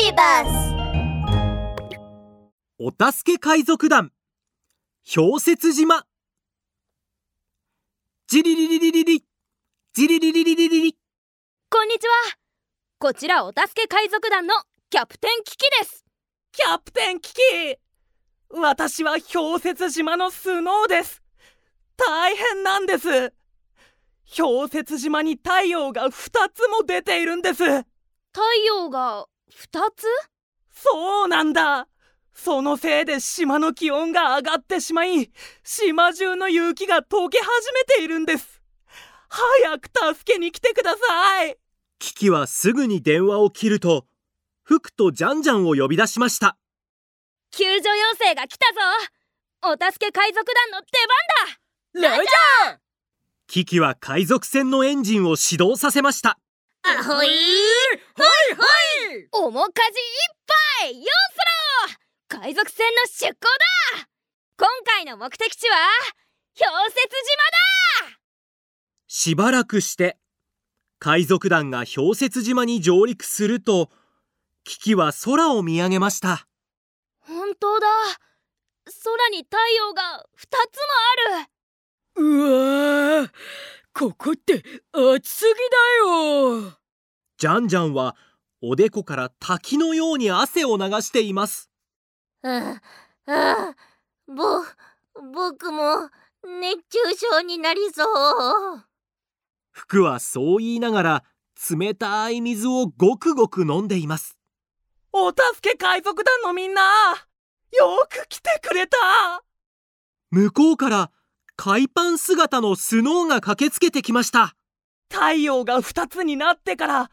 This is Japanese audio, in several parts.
ビバスお助け海賊団。氷雪島。ジリリリリリリ。ジリリリリリリリ。こんにちは。こちらお助け海賊団のキャプテンキキです。キャプテンキキ。私は氷雪島のスノーです。大変なんです。氷雪島に太陽が2つも出ているんです。太陽が2つ？そうなんだ。そのせいで島の気温が上がってしまい島中の雪が溶け始めているんです。早く助けに来てください。キキはすぐに電話を切るとフクとジャンジャンを呼び出しました。救助要請が来たぞ。お助け海賊団の出番だ。ラジャーキキは海賊船のエンジンを始動させましたアホイーはいはい面かじいっぱい。よ。うそろ海賊船の出港だ今回の目的地は氷雪島だしばらくして海賊団が氷雪島に上陸するとキキは空を見上げました本当だ空に太陽が2つもあるうわーここって暑すぎだよジャンジャンはおでこから滝のように汗を流しています。ああぼ僕も熱中症になりそう服はそう言いながら冷たい水をごくごく飲んでいますお助け海賊団のみんなよく来てくれた向こうから海パン姿のスノーが駆けつけてきました太陽が2つになってから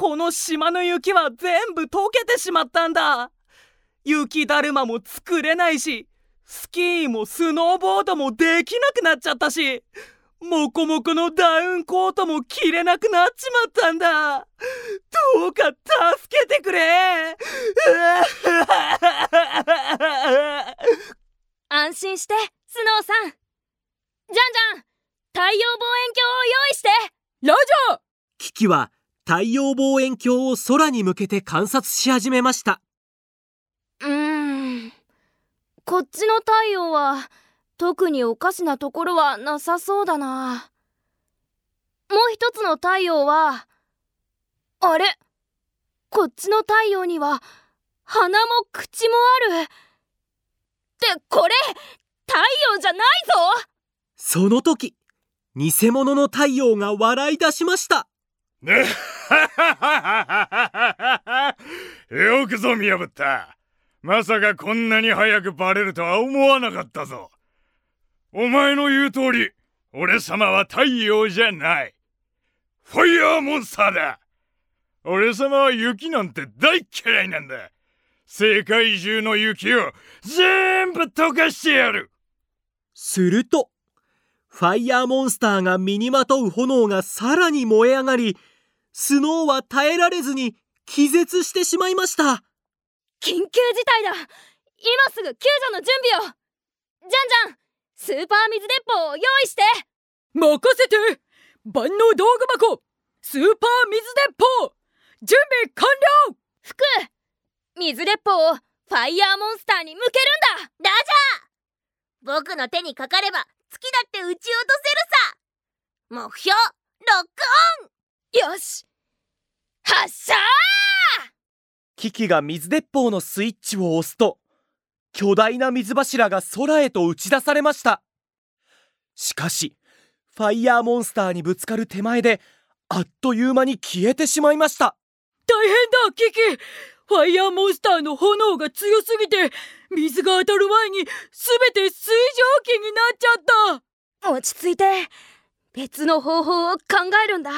この島の雪は全部溶けてしまったんだ。雪だるまも作れないしスキーもスノーボードもできなくなっちゃったしモコモコのダウンコートも着れなくなっちまったんだ。どうか助けてくれ。安心してスノーさん。じゃんじゃん太陽望遠鏡を用意して。ラジャーキキは太陽望遠鏡を空に向けて観察し始めました。うーん。こっちの太陽は特におかしなところはなさそうだな。もう一つの太陽はあれ？こっちの太陽には鼻も口もある。ってこれ太陽じゃないぞ！その時偽物の太陽が笑い出しました よくぞ見破った。まさかこんなに早くバレるとは思わなかったぞ。お前の言う通り俺様は太陽じゃない。ファイヤーモンスターだ。俺様は雪なんて大嫌いなんだ。世界中の雪を全部溶かしてやる。するとファイヤーモンスターが身にまとう炎がさらに燃え上がりスノーは耐えられずに気絶してしまいました。緊急事態だ。今すぐ救助の準備を。じゃんじゃんスーパー水鉄砲を用意して。任せて。万能道具箱。スーパー水鉄砲。準備完了。服。水鉄砲をファイヤーモンスターに向けるんだ。ラジャー。僕の手にかかれば月だって撃ち落とせるさ。目標ロック。よし発射！キキが水鉄砲のスイッチを押すと巨大な水柱が空へと打ち出されました。しかしファイヤーモンスターにぶつかる手前であっという間に消えてしまいました。大変だキキ！ファイヤーモンスターの炎が強すぎて水が当たる前に全て水蒸気になっちゃった。落ち着いて別の方法を考えるんだ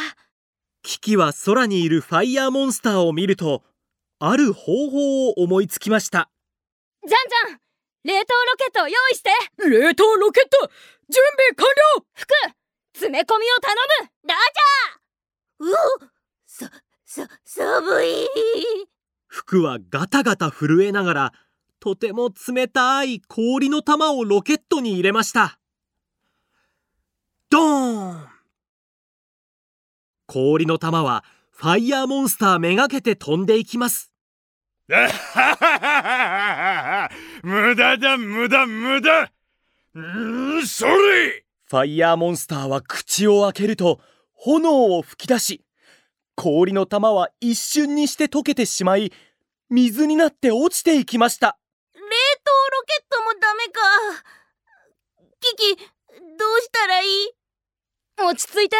キキは空にいるファイヤーモンスターを見るとある方法を思いつきました。じゃんじゃん冷凍ロケットを用意して。冷凍ロケット？準備完了！服詰め込みを頼む。ラジャーうおさ、さ、寒い。服はガタガタ震えながらとても冷たい氷の玉をロケットに入れました。ドーン氷の玉はファイヤーモンスターめがけて飛んでいきます。無駄だ無駄無駄。んそれ。ファイヤーモンスターは口を開けると炎を吹き出し氷の玉は一瞬にして溶けてしまい水になって落ちていきました。冷凍ロケットもダメか。キキどうしたらいい？落ち着いて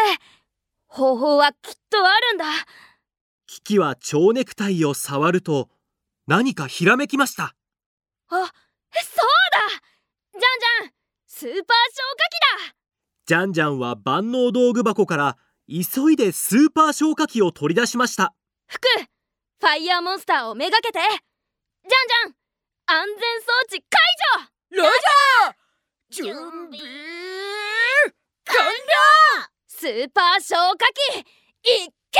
方法はきっとあるんだ。キキは蝶ネクタイを触ると何かひらめきました。あそうだ。じゃんじゃんスーパー消火器だ。ジャンジャンは万能道具箱から急いでスーパー消火器を取り出しました。服ファイヤーモンスターをめがけて。じゃんじゃん安全装置解除。ラ準準備備完スーパー消火器いっけ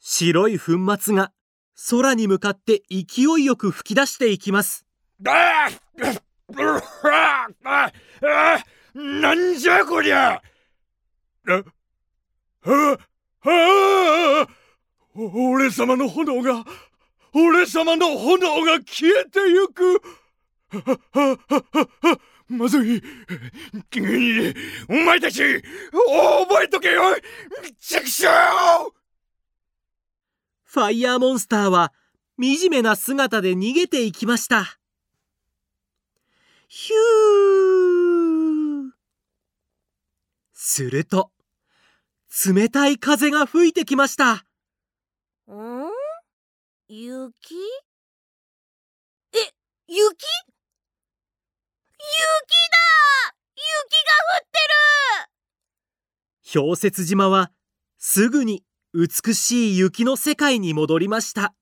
白い粉末が空に向かって勢いよく吹き出していきます。ああああなんじゃこりゃ！ああああお俺様の炎が俺様の炎が消えてゆく。ああああまずい。お前たち覚えとけよ。畜生ファイヤーモンスターは惨めな姿で逃げていきました。ヒュー。すると冷たい風が吹いてきました。ん？雪？え雪？雪だ雪が降ってる。氷雪島はすぐに美しい雪の世界に戻りました。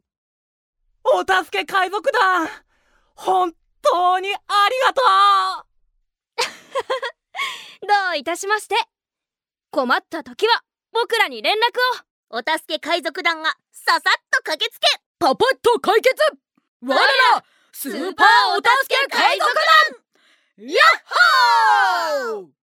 お助け海賊団。本当にありがとう。どういたしまして。困った時は僕らに連絡を。お助け海賊団がささっと駆けつけ。パパッと解決。我らスーパーお助け海賊団ヤッホー